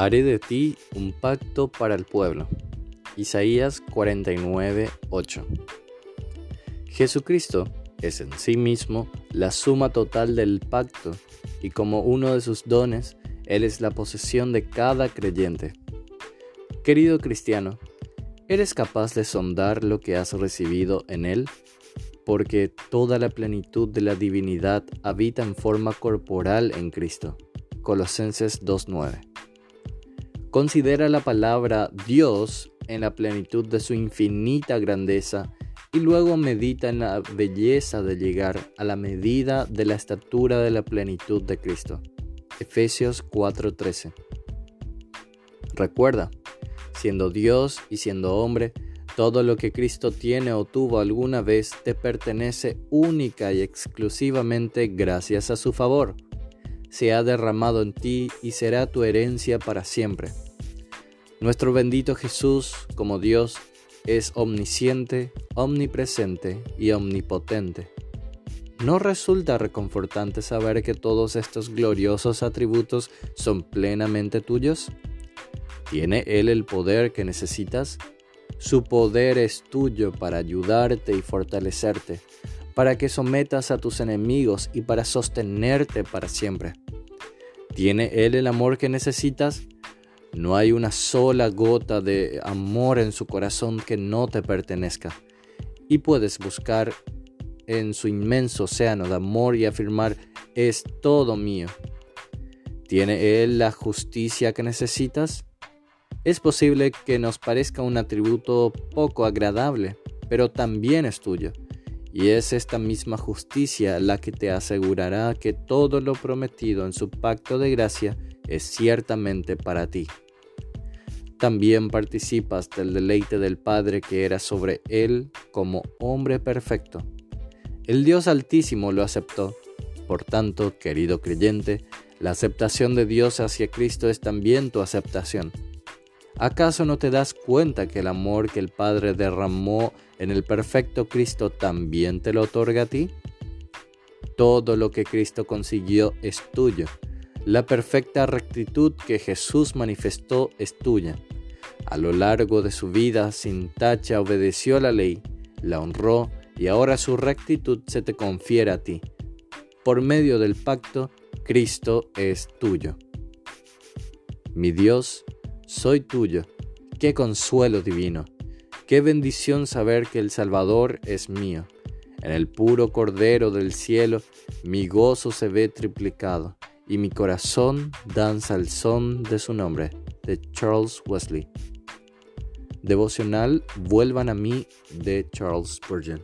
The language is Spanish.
Haré de ti un pacto para el pueblo. Isaías 49, 8. Jesucristo es en sí mismo la suma total del pacto y como uno de sus dones, Él es la posesión de cada creyente. Querido cristiano, ¿eres capaz de sondar lo que has recibido en Él? Porque toda la plenitud de la divinidad habita en forma corporal en Cristo. Colosenses 2.9. Considera la palabra Dios en la plenitud de su infinita grandeza y luego medita en la belleza de llegar a la medida de la estatura de la plenitud de Cristo. Efesios 4:13. Recuerda, siendo Dios y siendo hombre, todo lo que Cristo tiene o tuvo alguna vez te pertenece única y exclusivamente gracias a su favor. Se ha derramado en ti y será tu herencia para siempre. Nuestro bendito Jesús, como Dios, es omnisciente, omnipresente y omnipotente. ¿No resulta reconfortante saber que todos estos gloriosos atributos son plenamente tuyos? ¿Tiene Él el poder que necesitas? Su poder es tuyo para ayudarte y fortalecerte, para que sometas a tus enemigos y para sostenerte para siempre. ¿Tiene Él el amor que necesitas? No hay una sola gota de amor en su corazón que no te pertenezca. Y puedes buscar en su inmenso océano de amor y afirmar, es todo mío. ¿Tiene Él la justicia que necesitas? Es posible que nos parezca un atributo poco agradable, pero también es tuyo. Y es esta misma justicia la que te asegurará que todo lo prometido en su pacto de gracia es ciertamente para ti. También participas del deleite del Padre que era sobre él como hombre perfecto. El Dios Altísimo lo aceptó. Por tanto, querido creyente, la aceptación de Dios hacia Cristo es también tu aceptación. ¿Acaso no te das cuenta que el amor que el Padre derramó en el perfecto Cristo también te lo otorga a ti? Todo lo que Cristo consiguió es tuyo. La perfecta rectitud que Jesús manifestó es tuya. A lo largo de su vida sin tacha obedeció la ley, la honró y ahora su rectitud se te confiere a ti. Por medio del pacto, Cristo es tuyo. Mi Dios, soy tuyo. Qué consuelo divino. Qué bendición saber que el Salvador es mío. En el puro Cordero del cielo mi gozo se ve triplicado y mi corazón danza al son de su nombre, de Charles Wesley. Devocional Vuelvan a mí de Charles Spurgeon.